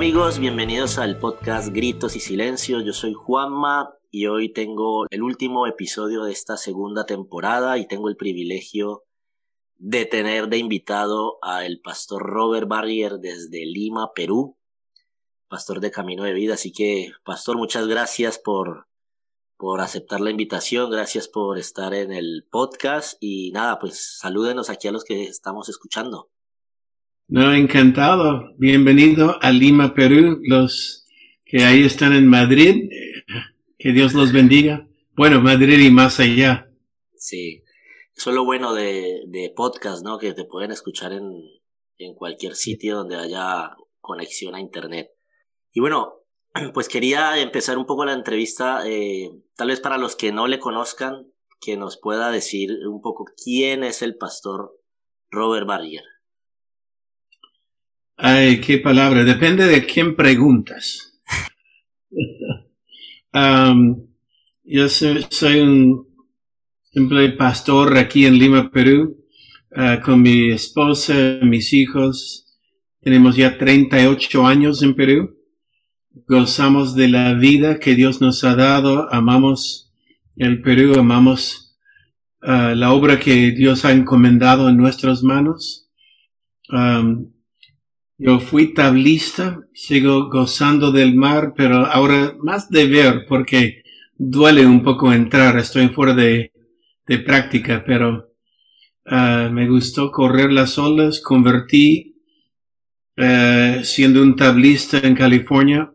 Amigos, bienvenidos al podcast Gritos y Silencio. Yo soy Juanma y hoy tengo el último episodio de esta segunda temporada y tengo el privilegio de tener de invitado al pastor Robert Barrier desde Lima, Perú, pastor de Camino de Vida. Así que, pastor, muchas gracias por, por aceptar la invitación, gracias por estar en el podcast y nada, pues salúdenos aquí a los que estamos escuchando. No, encantado. Bienvenido a Lima, Perú. Los que ahí están en Madrid, que Dios los bendiga. Bueno, Madrid y más allá. Sí, eso es lo bueno de, de podcast, ¿no? Que te pueden escuchar en, en cualquier sitio donde haya conexión a Internet. Y bueno, pues quería empezar un poco la entrevista, eh, tal vez para los que no le conozcan, que nos pueda decir un poco quién es el pastor Robert Barrier. Ay, qué palabra. Depende de quién preguntas. um, yo soy, soy, un simple pastor aquí en Lima, Perú, uh, con mi esposa, mis hijos. Tenemos ya 38 años en Perú. Gozamos de la vida que Dios nos ha dado. Amamos el Perú, amamos uh, la obra que Dios ha encomendado en nuestras manos. Um, yo fui tablista, sigo gozando del mar, pero ahora más de ver porque duele un poco entrar, estoy fuera de, de práctica, pero uh, me gustó correr las olas, convertí uh, siendo un tablista en California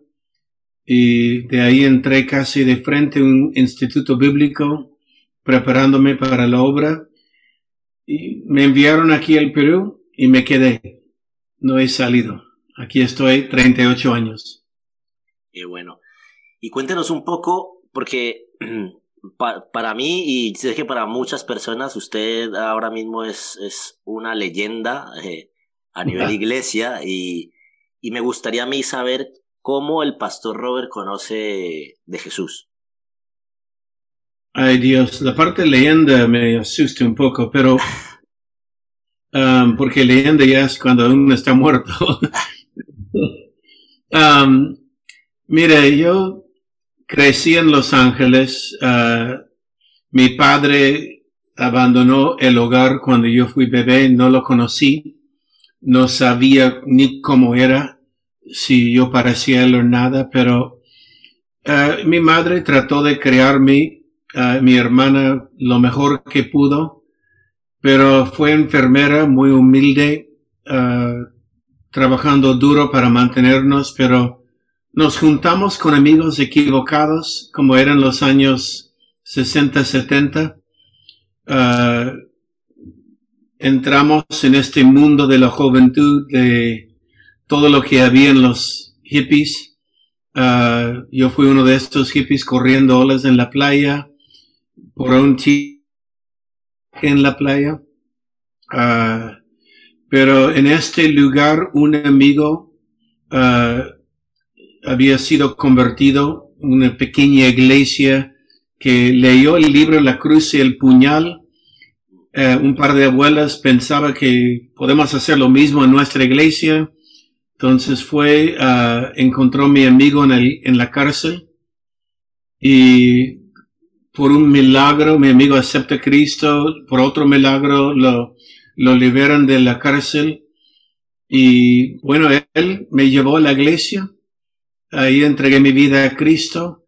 y de ahí entré casi de frente a un instituto bíblico preparándome para la obra y me enviaron aquí al Perú y me quedé no he salido. Aquí estoy 38 años. Qué bueno. Y cuéntenos un poco, porque para mí y sé que para muchas personas usted ahora mismo es, es una leyenda eh, a nivel iglesia y, y me gustaría a mí saber cómo el pastor Robert conoce de Jesús. Ay Dios, la parte leyenda me asusta un poco, pero Um, porque leyenda ya es cuando uno está muerto. um, mire, yo crecí en Los Ángeles. Uh, mi padre abandonó el hogar cuando yo fui bebé, no lo conocí, no sabía ni cómo era, si yo parecía él o nada, pero uh, mi madre trató de criarme, uh, mi hermana, lo mejor que pudo pero fue enfermera muy humilde, uh, trabajando duro para mantenernos, pero nos juntamos con amigos equivocados, como eran los años 60, 70. Uh, entramos en este mundo de la juventud, de todo lo que había en los hippies. Uh, yo fui uno de estos hippies corriendo olas en la playa por un chico en la playa. Uh, pero en este lugar un amigo uh, había sido convertido una pequeña iglesia que leyó el libro La Cruz y el Puñal. Uh, un par de abuelas pensaba que podemos hacer lo mismo en nuestra iglesia. Entonces fue, encontró mi amigo en, el, en la cárcel y por un milagro mi amigo acepta a Cristo, por otro milagro lo, lo liberan de la cárcel y bueno, él me llevó a la iglesia, ahí entregué mi vida a Cristo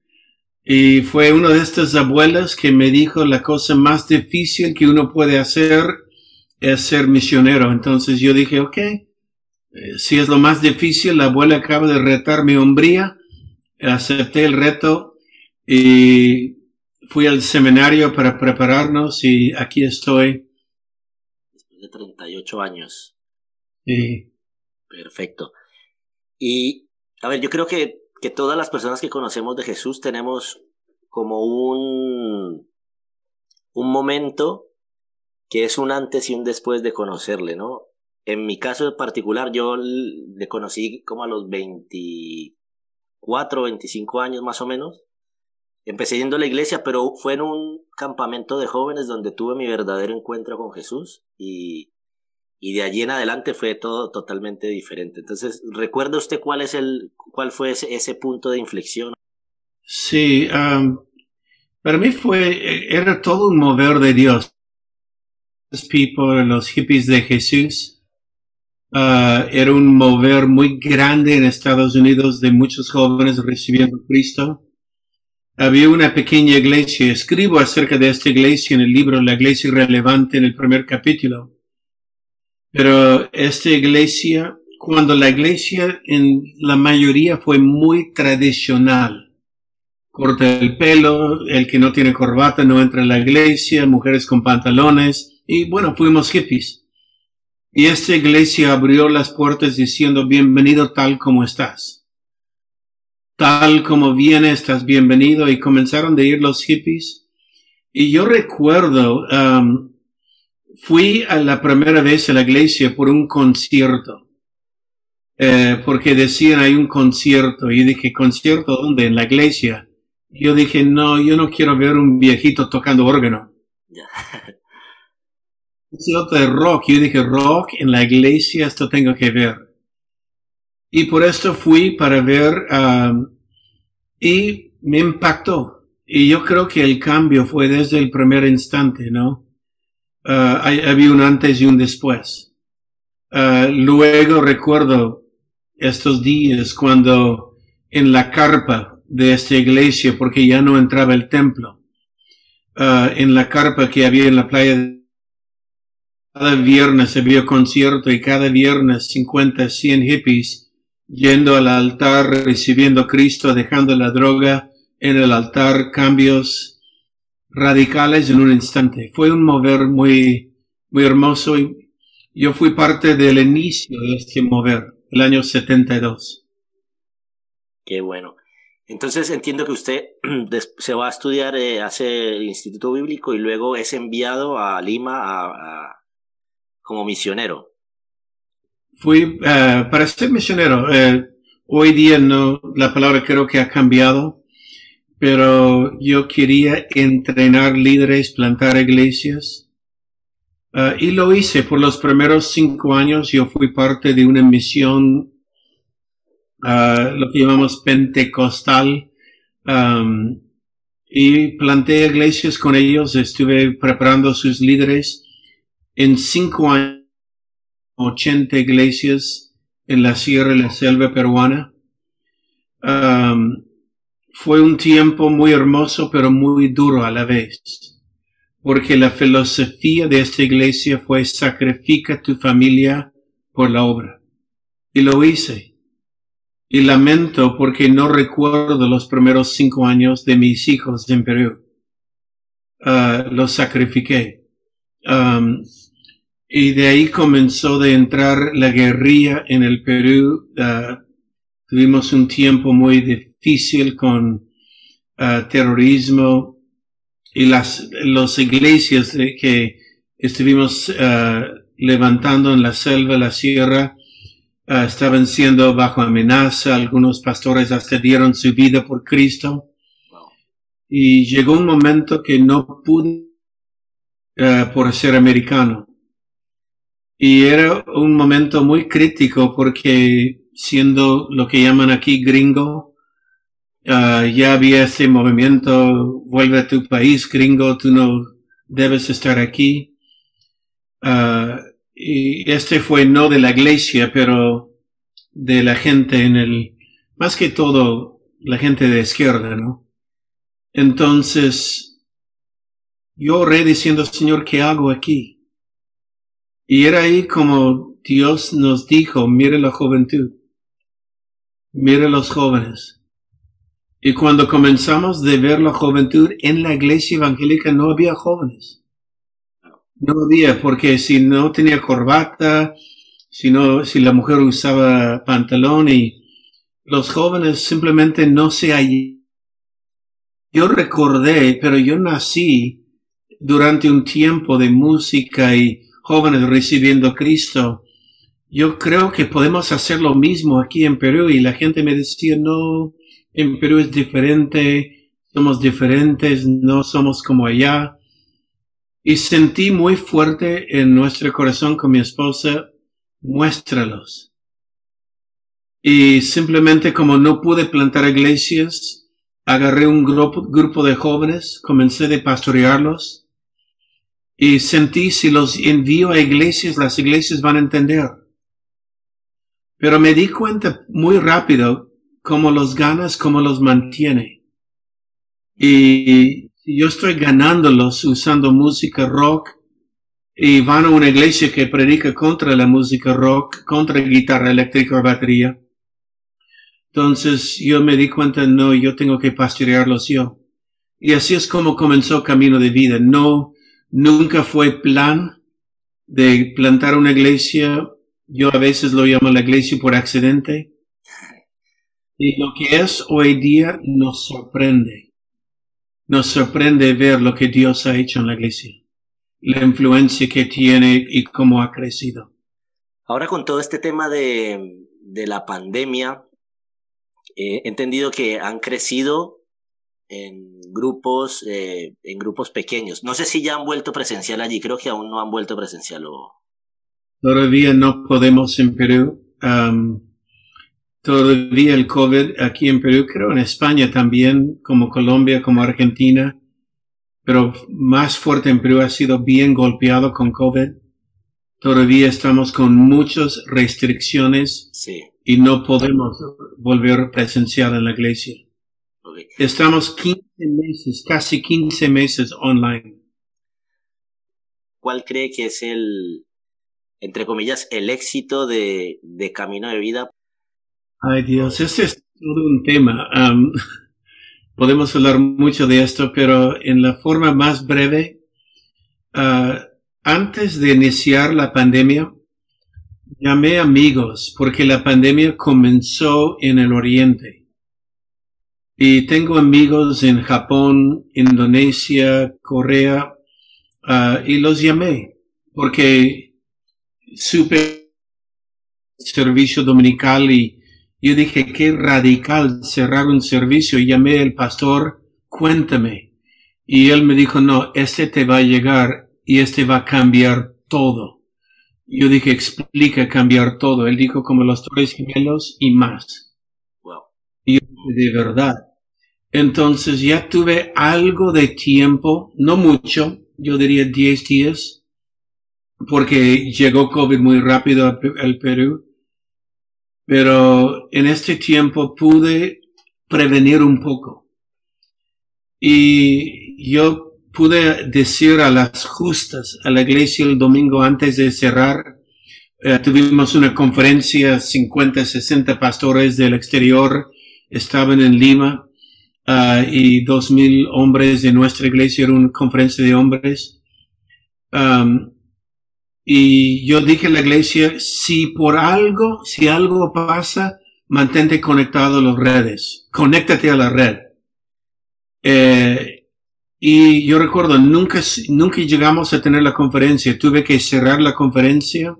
y fue uno de estas abuelas que me dijo la cosa más difícil que uno puede hacer es ser misionero. Entonces yo dije, ok, eh, si es lo más difícil, la abuela acaba de retar mi hombría, acepté el reto y fui al seminario para prepararnos y aquí estoy. Después de 38 años. Sí. Perfecto. Y, a ver, yo creo que, que todas las personas que conocemos de Jesús tenemos como un, un momento que es un antes y un después de conocerle, ¿no? En mi caso en particular, yo le conocí como a los 24, 25 años más o menos empecé yendo a la iglesia, pero fue en un campamento de jóvenes donde tuve mi verdadero encuentro con Jesús y, y de allí en adelante fue todo totalmente diferente. Entonces, ¿recuerda usted cuál es el, cuál fue ese, ese punto de inflexión? Sí, um, para mí fue, era todo un mover de Dios. Los people, los hippies de Jesús, uh, era un mover muy grande en Estados Unidos de muchos jóvenes recibiendo Cristo. Había una pequeña iglesia, escribo acerca de esta iglesia en el libro La iglesia irrelevante en el primer capítulo pero esta iglesia, cuando la iglesia en la mayoría fue muy tradicional, corta el pelo, el que no tiene corbata no entra en la iglesia, mujeres con pantalones, y bueno, fuimos hippies. Y esta iglesia abrió las puertas diciendo, bienvenido tal como estás. Tal como viene, estás bienvenido. Y comenzaron de ir los hippies. Y yo recuerdo, um, fui a la primera vez a la iglesia por un concierto. Eh, porque decían hay un concierto. Y dije, ¿concierto dónde? En la iglesia. Yo dije, no, yo no quiero ver un viejito tocando órgano. Concierto de rock. Yo dije, rock en la iglesia, esto tengo que ver. Y por esto fui para ver, um, y me impactó. Y yo creo que el cambio fue desde el primer instante, ¿no? uh, había un antes y un después. Uh, luego recuerdo estos días cuando en la carpa de esta iglesia, porque ya no entraba el templo, uh, en la carpa que había en la playa, cada viernes había concierto y cada viernes 50, 100 hippies yendo al altar, recibiendo Cristo, dejando la droga en el altar, cambios radicales en un instante. Fue un mover muy, muy hermoso y yo fui parte del inicio de este mover, el año 72. Qué bueno. Entonces entiendo que usted se va a estudiar, eh, hace el Instituto Bíblico y luego es enviado a Lima a, como misionero. Fui eh, para ser misionero. Eh, hoy día no, la palabra creo que ha cambiado pero yo quería entrenar líderes, plantar iglesias. Uh, y lo hice por los primeros cinco años. Yo fui parte de una misión, uh, lo que llamamos pentecostal, um, y planté iglesias con ellos. Estuve preparando sus líderes en cinco años, ochenta iglesias en la sierra y la selva peruana. Fue un tiempo muy hermoso, pero muy duro a la vez, porque la filosofía de esta iglesia fue sacrifica tu familia por la obra. Y lo hice. Y lamento porque no recuerdo los primeros cinco años de mis hijos en Perú. Uh, los sacrifiqué. Y de ahí comenzó de entrar la guerrilla en el Perú. Uh, tuvimos un tiempo muy difícil con uh, terrorismo y las los iglesias que estuvimos uh, levantando en la selva, la sierra, uh, estaban siendo bajo amenaza. Algunos pastores hasta dieron su vida por Cristo. Y llegó un momento que no pude por ser americano. Y era un momento muy crítico porque siendo lo que llaman aquí gringo, uh, ya había este movimiento, vuelve a tu país, gringo, tú no debes estar aquí. Uh, y este fue no de la iglesia, pero de la gente en el, más que todo, la gente de izquierda, ¿no? Entonces, yo oré diciendo, Señor, ¿qué hago aquí? Y era ahí como Dios nos dijo, mire la juventud. Mire los jóvenes. Y cuando comenzamos de ver la juventud en la iglesia evangélica no había jóvenes. No había, porque si no tenía corbata, si no, si la mujer usaba pantalón y los jóvenes simplemente no se hallan. Yo recordé, pero yo nací durante un tiempo de música y jóvenes recibiendo a Cristo yo creo que podemos hacer lo mismo aquí en Perú y la gente me decía, no, en Perú es diferente, somos diferentes, no somos como allá. Y sentí muy fuerte en nuestro corazón con mi esposa, muéstralos. Y simplemente como no pude plantar iglesias, agarré un grupo, grupo de jóvenes, comencé de pastorearlos y sentí si los envío a iglesias, las iglesias van a entender. Pero me di cuenta muy rápido cómo los ganas, cómo los mantiene. Y yo estoy ganándolos usando música rock y van a una iglesia que predica contra la música rock, contra guitarra eléctrica o batería. Entonces yo me di cuenta, no, yo tengo que pastorearlos yo. Y así es como comenzó Camino de Vida. No, nunca fue plan de plantar una iglesia. Yo a veces lo llamo la iglesia por accidente. Y lo que es hoy día nos sorprende. Nos sorprende ver lo que Dios ha hecho en la iglesia. La influencia que tiene y cómo ha crecido. Ahora con todo este tema de, de la pandemia, he entendido que han crecido en grupos, eh, en grupos pequeños. No sé si ya han vuelto presencial allí, creo que aún no han vuelto presencial o... Todavía no podemos en Perú. todavía el COVID aquí en Perú, creo en España también, como Colombia, como Argentina, pero más fuerte en Perú ha sido bien golpeado con COVID. Todavía estamos con muchas restricciones sí. y no podemos volver presencial en la iglesia. Okay. Estamos 15 meses, casi 15 meses online. ¿Cuál cree que es el, entre comillas, el éxito de, de Camino de Vida? Ay Dios, ese es todo un tema. Um, podemos hablar mucho de esto, pero en la forma más breve, uh, antes de iniciar la pandemia, llamé amigos porque la pandemia comenzó en el oriente. Y tengo amigos en Japón, Indonesia, Corea, uh, y los llamé porque supe servicio dominical y yo dije, qué radical cerrar un servicio. Y llamé al pastor, cuéntame. Y él me dijo, no, este te va a llegar y este va a cambiar todo. Yo dije, explica cambiar todo. Él dijo, como los tres gemelos y más. De verdad. Entonces ya tuve algo de tiempo, no mucho, yo diría 10 días, porque llegó COVID muy rápido al Perú pero en este tiempo pude prevenir un poco. Y yo pude decir a las justas, a la iglesia el domingo antes de cerrar, eh, tuvimos una conferencia, 50, 60 pastores del exterior estaban en Lima uh, y dos mil hombres de nuestra iglesia, era una conferencia de hombres. Y yo dije a la iglesia, si por algo, si algo pasa, mantente conectado a las redes, conéctate a la red. Eh, y yo recuerdo, nunca, nunca llegamos a tener la conferencia, tuve que cerrar la conferencia.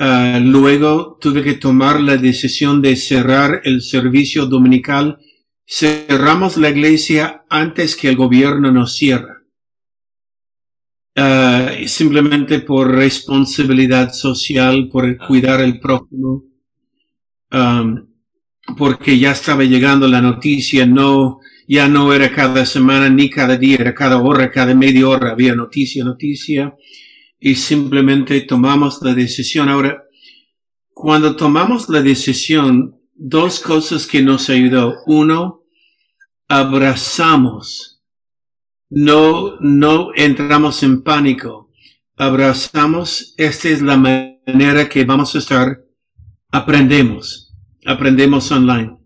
Uh, luego tuve que tomar la decisión de cerrar el servicio dominical. Cerramos la iglesia antes que el gobierno nos cierra. Uh, simplemente por responsabilidad social, por cuidar el prójimo, porque ya estaba llegando la noticia, no, ya no era cada semana ni cada día, era cada hora, cada media hora había noticia, noticia, y simplemente tomamos la decisión. Ahora, cuando tomamos la decisión, dos cosas que nos ayudó. Uno, abrazamos no, no entramos en pánico. Abrazamos. Esta es la manera que vamos a estar. Aprendemos. Aprendemos online.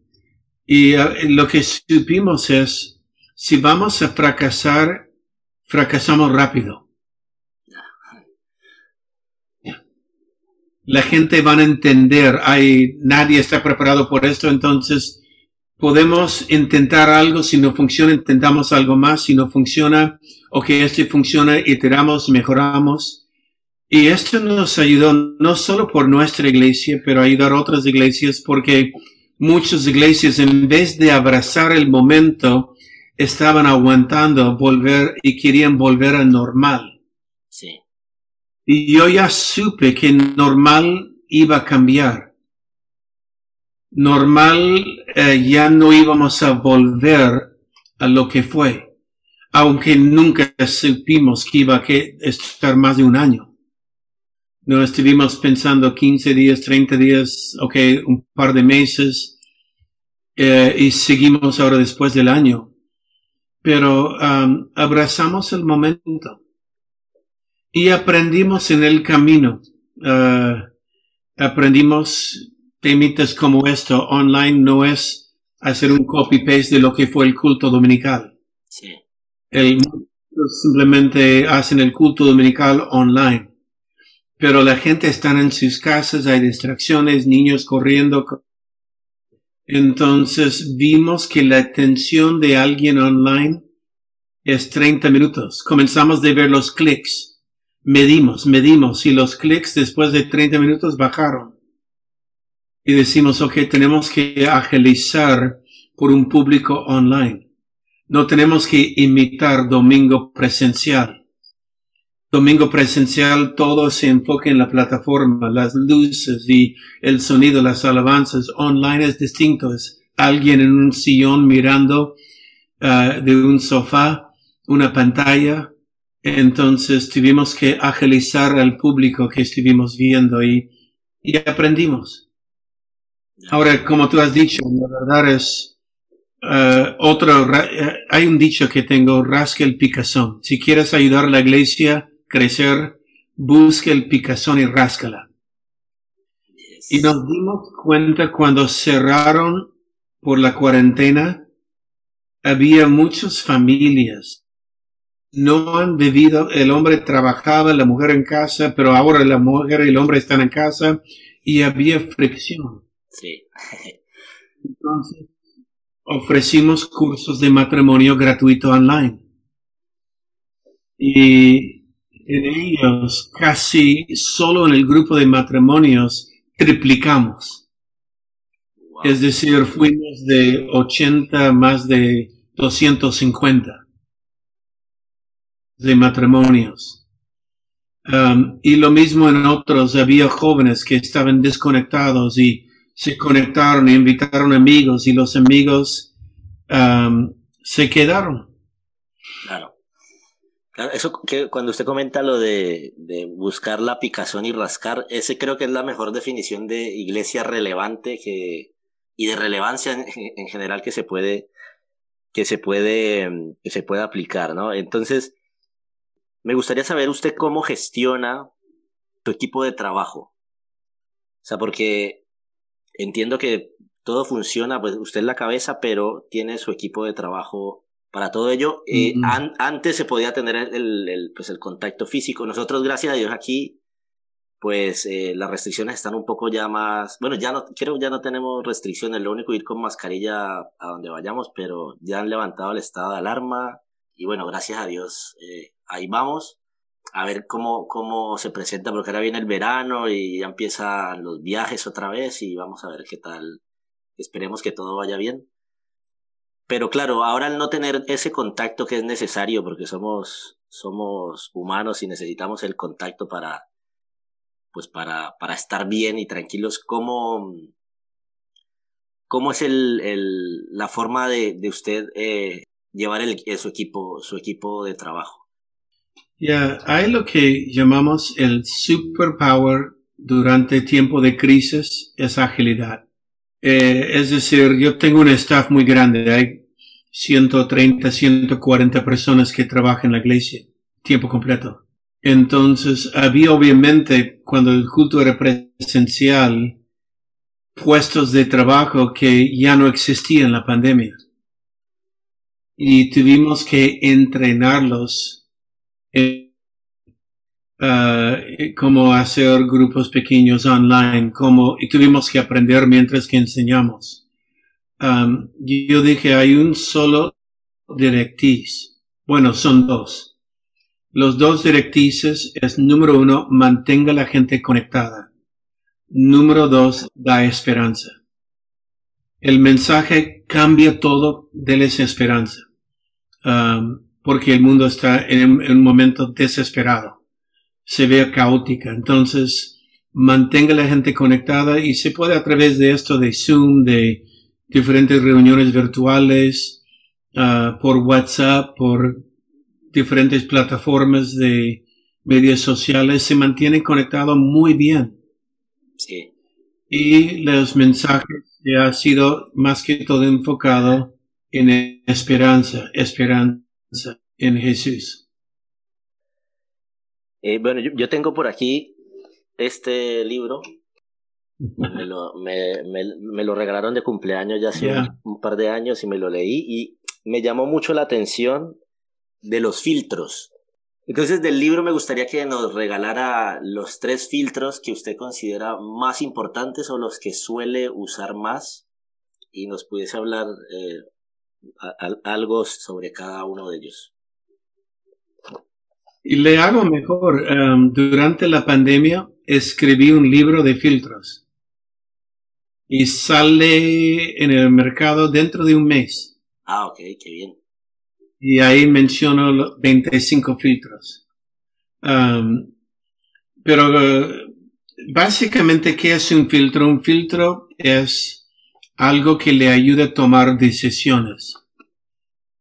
Y uh, lo que supimos es, si vamos a fracasar, fracasamos rápido. La gente va a entender, hay, nadie está preparado por esto, entonces podemos intentar algo, si no funciona, intentamos algo más, si no funciona, ok, este funciona, iteramos, mejoramos. Y esto nos ayudó no solo por nuestra iglesia, pero ayudar a otras iglesias porque muchas iglesias en vez de abrazar el momento, estaban aguantando volver y querían volver a normal. Y yo ya supe que normal iba a cambiar. Normal eh, ya no íbamos a volver a lo que fue, aunque nunca supimos que iba a estar más de un año. No estuvimos pensando 15 días, 30 días, ok, un par de meses, eh, y seguimos ahora después del año. Pero abrazamos el momento y aprendimos en el camino. Uh, aprendimos temitas como esto. Online no es hacer un copy-paste de lo que fue el culto dominical. Sí. El, simplemente hacen el culto dominical online. Pero la gente está en sus casas, hay distracciones, niños corriendo. Entonces vimos que la atención de alguien online es 30 minutos. Comenzamos de ver los clics. Medimos, medimos y los clics después de 30 minutos bajaron. Y decimos, ok, tenemos que agilizar por un público online. No tenemos que imitar domingo presencial. Domingo presencial todo se enfoca en la plataforma, las luces y el sonido, las alabanzas. Online es distinto. Es alguien en un sillón mirando uh, de un sofá, una pantalla. Entonces tuvimos que agilizar al público que estuvimos viendo y, y aprendimos. Ahora, como tú has dicho, la verdad es uh, otro, hay un dicho que tengo, rasca el picazón. Si quieres ayudar a la iglesia, crecer, busca el picazón y ráscala. Y nos dimos cuenta cuando cerraron por la cuarentena, había muchas familias. No han vivido, el hombre trabajaba, la mujer en casa, pero ahora la mujer y el hombre están en casa y había fricción. Sí. Entonces, ofrecimos cursos de matrimonio gratuito online. Y en ellos casi solo en el grupo de matrimonios triplicamos. Es decir, fuimos de 80 más de 250 de matrimonios. Um, y lo mismo en otros, había jóvenes que estaban desconectados y se conectaron e invitaron amigos y los amigos um, se quedaron. Eso que cuando usted comenta lo de, de, buscar la picazón y rascar, ese creo que es la mejor definición de iglesia relevante que, y de relevancia en, en general que se puede, que se puede, que se puede aplicar, ¿no? Entonces, me gustaría saber usted cómo gestiona su equipo de trabajo. O sea, porque entiendo que todo funciona, pues usted es la cabeza, pero tiene su equipo de trabajo para todo ello, eh, antes se podía tener el, el, pues el contacto físico. Nosotros, gracias a Dios, aquí, pues eh, las restricciones están un poco ya más. Bueno, ya no, creo ya no tenemos restricciones, lo único ir con mascarilla a donde vayamos, pero ya han levantado el estado de alarma. Y bueno, gracias a Dios, eh, ahí vamos a ver cómo, cómo se presenta, porque ahora viene el verano y ya empiezan los viajes otra vez y vamos a ver qué tal. Esperemos que todo vaya bien. Pero claro, ahora al no tener ese contacto que es necesario, porque somos, somos humanos y necesitamos el contacto para, pues para, para estar bien y tranquilos, ¿cómo, cómo es el, el, la forma de, de usted eh, llevar el, su equipo, su equipo de trabajo? Ya, hay lo que llamamos el superpower durante tiempo de crisis, es agilidad. Eh, es decir, yo tengo un staff muy grande, hay 130, 140 personas que trabajan en la iglesia, tiempo completo. Entonces, había obviamente, cuando el culto era presencial, puestos de trabajo que ya no existían en la pandemia. Y tuvimos que entrenarlos en Uh, cómo hacer grupos pequeños online, cómo, y tuvimos que aprender mientras que enseñamos. Yo dije, hay un solo directriz. Bueno, son dos. Los dos directrices es, número uno, mantenga la gente conectada. Número dos, da esperanza. El mensaje cambia todo, déles esperanza. um, porque el mundo está en, un momento desesperado. Se ve caótica. Entonces, mantenga la gente conectada y se puede a través de esto de Zoom, de diferentes reuniones virtuales, uh, por WhatsApp, por diferentes plataformas de medios sociales, se mantiene conectado muy bien. Sí. Y los mensajes ha sido más que todo enfocado en esperanza, esperanza en Jesús. Eh, bueno, yo, tengo por aquí este libro. Me lo, me, me, lo regalaron de cumpleaños ya hace un, par de años y me lo leí y me llamó mucho la atención de los filtros. Entonces del libro me gustaría que nos regalara los tres filtros que usted considera más importantes o los que suele usar más y nos pudiese hablar eh, algo sobre cada uno de ellos. Y le hago mejor. Em, durante la pandemia escribí un libro de filtros y sale en el mercado dentro de un mes. Ah, ok, qué bien. Y ahí menciono los 25 filtros. Pero básicamente, ¿qué es un filtro? Un filtro es algo que le ayude a tomar decisiones.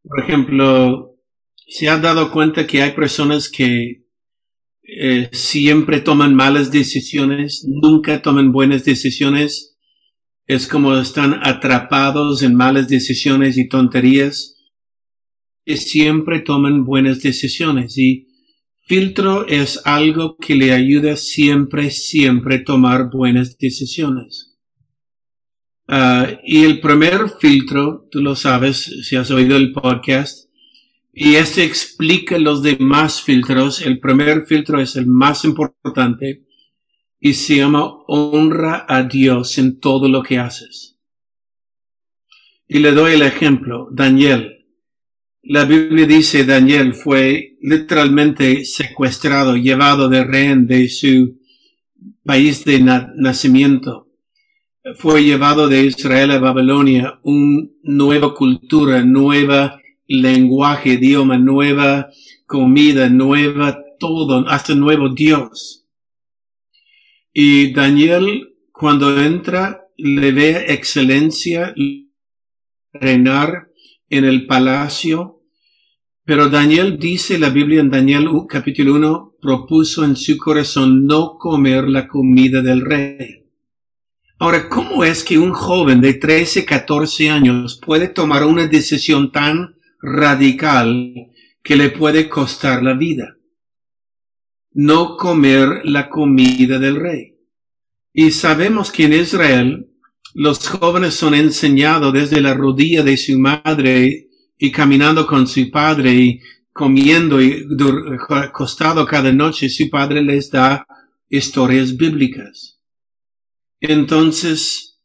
Por ejemplo, se ha dado cuenta que hay personas que eh, siempre toman malas decisiones, nunca toman buenas decisiones. Es como están atrapados en malas decisiones y tonterías. Y siempre toman buenas decisiones y filtro es algo que le ayuda siempre, siempre tomar buenas decisiones. Ah, y el primer filtro, tú lo sabes si has oído el podcast, y este explica los demás filtros. El primer filtro es el más importante y se llama honra a Dios en todo lo que haces. Y le doy el ejemplo, Daniel. La Biblia dice Daniel fue literalmente secuestrado, llevado de rehén de su país de nacimiento fue llevado de Israel a Babilonia una nueva cultura, nueva lenguaje, idioma, nueva comida, nueva todo, hasta nuevo Dios. Y Daniel, cuando entra, le ve excelencia reinar en el palacio. Pero Daniel dice la Biblia en Daniel capítulo 1, propuso en su corazón no comer la comida del rey. Ahora, ¿cómo es que un joven de 13, 14 años puede tomar una decisión tan radical que le puede costar la vida? No comer la comida del rey. Y sabemos que en Israel los jóvenes son enseñados desde la rodilla de su madre y caminando con su padre y comiendo y acostado cada noche, su padre les da historias bíblicas. Entonces,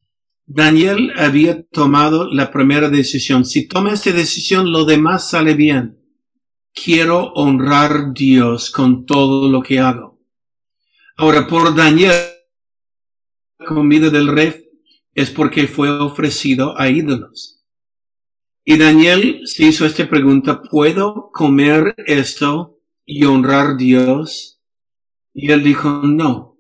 Daniel había tomado la primera decisión. Si toma esta decisión, lo demás sale bien. Quiero honrar a Dios con todo lo que hago. Ahora, por Daniel, comida del rey es porque fue ofrecido a ídolos. Y Daniel se hizo esta pregunta, ¿puedo comer esto y honrar a Dios? Y él dijo, no.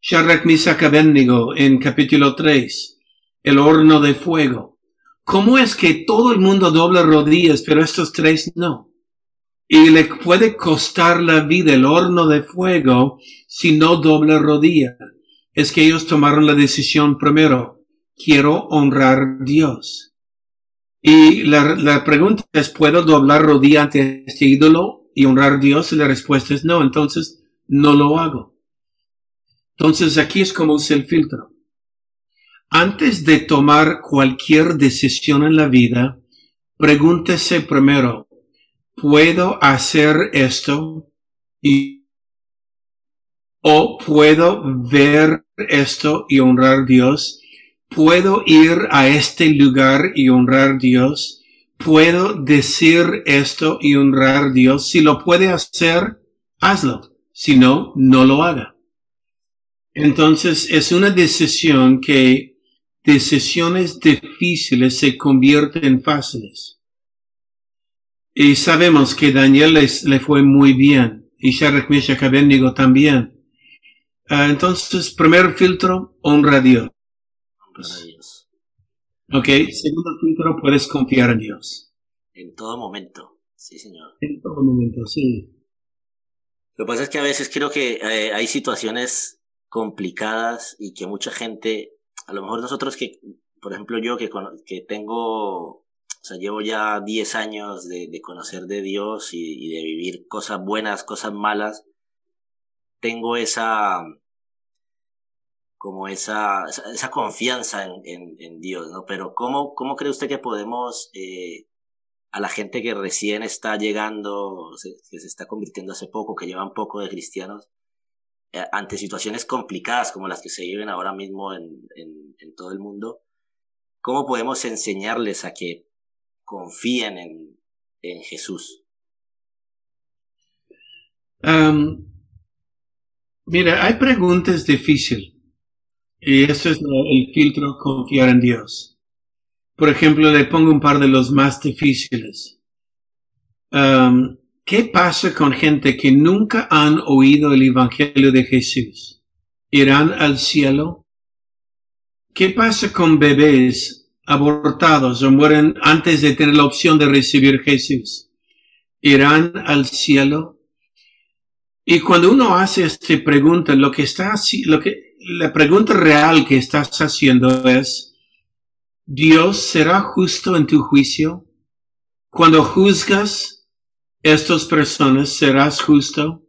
Shadrach, Misach, Abednego en capítulo 3, el horno de fuego. ¿Cómo es que todo el mundo dobla rodillas, pero estos tres no? Y le puede costar la vida el horno de fuego si no dobla rodilla. Es que ellos tomaron la decisión primero. Quiero honrar a Dios. Y la, la pregunta es, ¿puedo doblar rodilla ante este ídolo y honrar a Dios? Y la respuesta es no. Entonces, no lo hago. Entonces aquí es como es el filtro. Antes de tomar cualquier decisión en la vida, pregúntese primero, ¿puedo hacer esto? Y, ¿O puedo ver esto y honrar a Dios? ¿Puedo ir a este lugar y honrar a Dios? ¿Puedo decir esto y honrar a Dios? Si lo puede hacer, hazlo. Si no, no lo haga. Entonces es una decisión que decisiones difíciles se convierten en fáciles. Y sabemos que Daniel le fue muy bien. Y Shadrach, Meshach, Abednego también. Ah, entonces, primer filtro, honra a Dios. Honrar a Dios. Ok, segundo filtro, puedes confiar en Dios. En todo momento. Sí, señor. En todo momento, sí. Lo que pasa es que a veces creo que eh, hay situaciones complicadas y que mucha gente, a lo mejor nosotros que, por ejemplo yo que, que tengo, o sea, llevo ya 10 años de, de conocer de Dios y, y de vivir cosas buenas, cosas malas, tengo esa, como esa, esa, confianza en, Dios, ¿no? Pero ¿cómo, cómo cree usted que podemos, eh, a la gente que recién está llegando, que se está convirtiendo hace poco, que llevan poco de cristianos, eh, ante situaciones complicadas como las que se viven ahora mismo en, todo el mundo, ¿cómo podemos enseñarles a que confíen en, en Jesús? Mira, hay preguntas difíciles. Y eso es el filtro confiar en Dios. Por ejemplo, le pongo un par de los más difíciles. Um, ¿Qué pasa con gente que nunca han oído el Evangelio de Jesús? ¿Irán al cielo? ¿Qué pasa con bebés abortados o mueren antes de tener la opción de recibir Jesús? ¿Irán al cielo? Y cuando uno hace esta pregunta, lo que está lo que, la pregunta real que estás haciendo es, ¿Dios será justo en tu juicio? Cuando juzgas estas personas, ¿serás justo?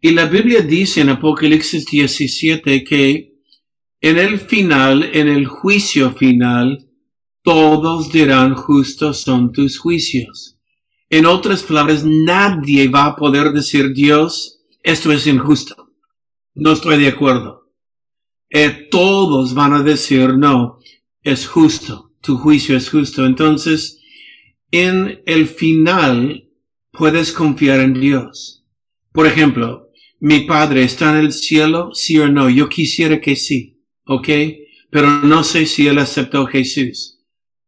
Y la Biblia dice en Apocalipsis 17 que en el final, en el juicio final, todos dirán justos son tus juicios. En otras palabras, nadie va a poder decir Dios, esto es injusto. No estoy de acuerdo. Eh, todos van a decir no, es justo. Tu juicio es justo. Entonces, en el final, puedes confiar en Dios. Por ejemplo, mi padre está en el cielo, sí o no. Yo quisiera que sí, ¿ok? Pero no sé si él aceptó a Jesús.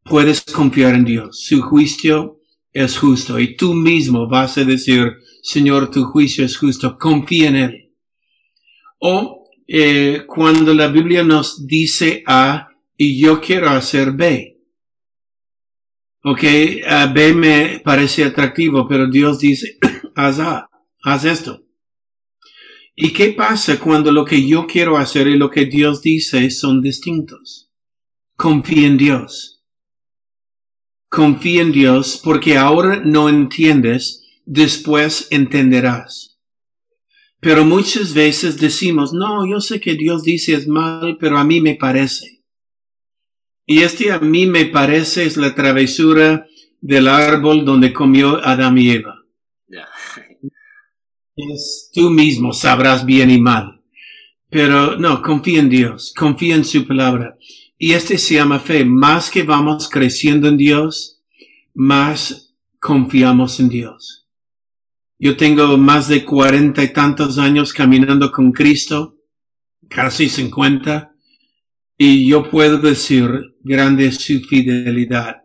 Puedes confiar en Dios. Su juicio es justo. Y tú mismo vas a decir, Señor, tu juicio es justo. Confía en él. O eh, cuando la Biblia nos dice A y yo quiero hacer B. Ok, a B me parece atractivo, pero Dios dice, haz A, haz esto. ¿Y qué pasa cuando lo que yo quiero hacer y lo que Dios dice son distintos? Confía en Dios. Confía en Dios porque ahora no entiendes, después entenderás. Pero muchas veces decimos, no, yo sé que Dios dice es mal, pero a mí me parece. Y este a mí me parece es la travesura del árbol donde comió Adán y Eva. Es tú mismo sabrás bien y mal. Pero no, confía en Dios, confía en su palabra. Y este se llama fe. Más que vamos creciendo en Dios, más confiamos en Dios. Yo tengo más de cuarenta y tantos años caminando con Cristo, casi cincuenta, y yo puedo decir, grande es su fidelidad.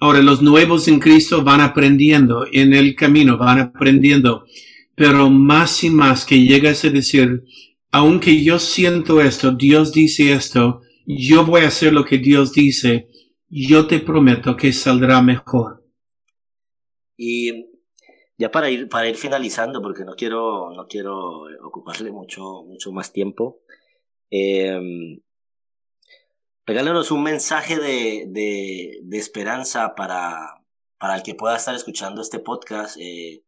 Ahora, los nuevos en Cristo van aprendiendo en el camino, van aprendiendo, pero más y más que llegas a decir, aunque yo siento esto, Dios dice esto, yo voy a hacer lo que Dios dice, yo te prometo que saldrá mejor. Y ya para ir, para ir finalizando, porque no quiero, no quiero ocuparle mucho, mucho más tiempo, eh, un mensaje de, de, esperanza para, para el que pueda estar escuchando este podcast. Eh,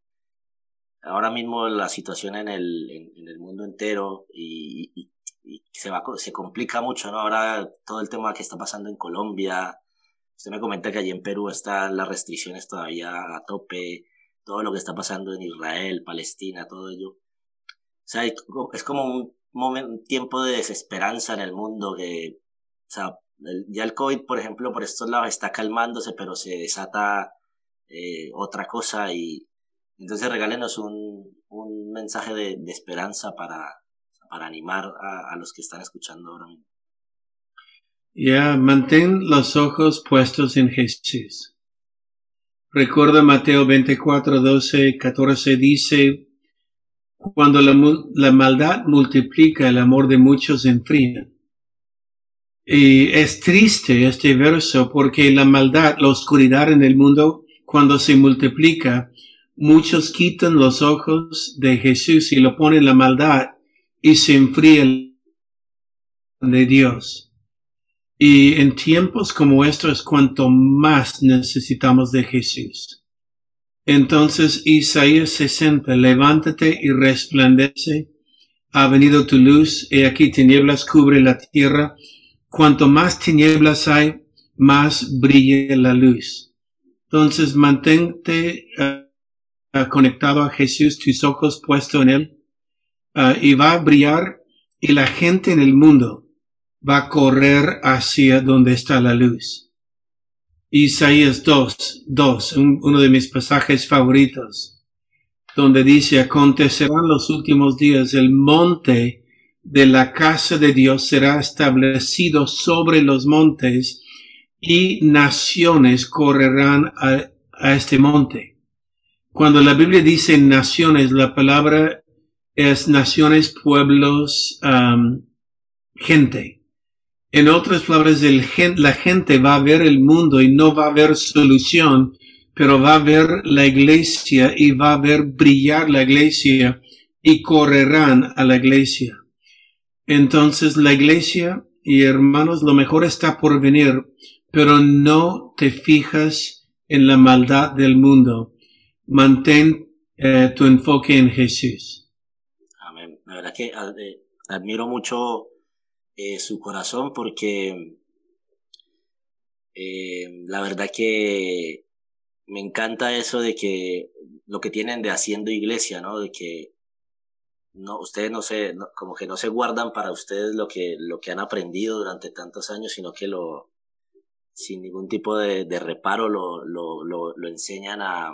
ahora mismo la situación en el, en, el mundo entero y, y, se, va, se complica mucho, ¿no? Ahora todo el tema que está pasando en Colombia. Usted me comenta que allí en Perú están las restricciones todavía a tope, todo lo que está pasando en Israel, Palestina, todo ello. O sea, es como un, momento, tiempo de desesperanza en el mundo que, o sea, el, ya el COVID, por ejemplo, por estos lados está calmándose, pero se desata eh, otra cosa y entonces regálenos un, un mensaje de, de esperanza para, para animar a, a, los que están escuchando ahora mismo. Ya, yeah, mantén los ojos puestos en Jesús. Recuerda Mateo 24, 12, 14 dice, cuando la, maldad multiplica, el amor de muchos enfría. Y es triste este verso porque la maldad, la oscuridad en el mundo, cuando se multiplica, muchos quitan los ojos de Jesús y lo ponen la maldad y se enfrían de Dios. Y en tiempos como estos, cuanto más necesitamos de Jesús. Entonces Isaías 60, levántate y resplandece, ha venido tu luz, y aquí tinieblas cubre la tierra, cuanto más tinieblas hay, más brilla la luz. Entonces mantente uh, conectado a Jesús, tus ojos puestos en Él, uh, y va a brillar, y la gente en el mundo va a correr hacia donde está la luz. Isaías 2, 2, uno de mis pasajes favoritos, donde dice, acontecerán los últimos días, el monte de la casa de Dios será establecido sobre los montes y naciones correrán a, este monte. Cuando la Biblia dice naciones, la palabra es naciones, pueblos, gente. En otras palabras, la gente va a ver el mundo y no va a ver solución, pero va a ver la iglesia y va a ver brillar la iglesia y correrán a la iglesia. Entonces la iglesia y hermanos, lo mejor está por venir, pero no te fijas en la maldad del mundo. Mantén eh, tu enfoque en Jesús. Amén. La verdad que eh, admiro mucho eh, su corazón porque la verdad que me encanta eso de que lo que tienen de haciendo iglesia, ¿no? De que no, ustedes no se, como que no se guardan para ustedes lo que, lo que han aprendido durante tantos años, sino que lo, sin ningún tipo de, de reparo lo, lo, lo, lo, enseñan a,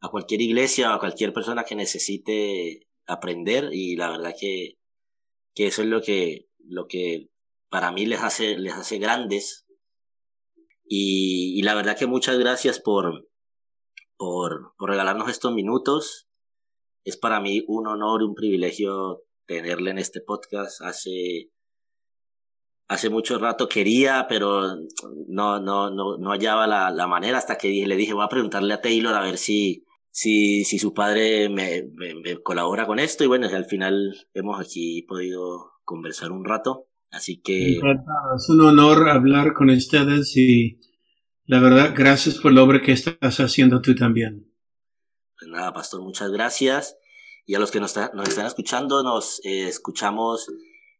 a cualquier iglesia o a cualquier persona que necesite aprender y la verdad que, que eso es lo que, lo que para mí les hace, les hace grandes. Y, la verdad que muchas gracias por, por, regalarnos estos minutos. Es para mí un honor y un privilegio tenerle en este podcast. Hace, hace mucho rato quería, pero no, no, no, no hallaba la, la manera hasta que le dije, voy a preguntarle a Taylor a ver si, si, si su padre me, colabora con esto. Y bueno, al final hemos aquí podido conversar un rato. Así que... Es un honor hablar con ustedes y la verdad, gracias por la obra que estás haciendo tú también. Pues nada, pastor, muchas gracias. Y a los que nos, nos están escuchando, nos eh, escuchamos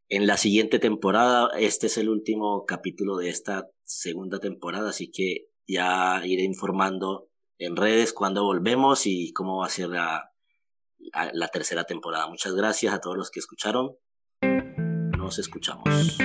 en la siguiente temporada. Este es el último capítulo de esta segunda temporada, así que ya iré informando en redes cuando volvemos y cómo va a ser la, la tercera temporada. Muchas gracias a todos los que escucharon. Nos escuchamos.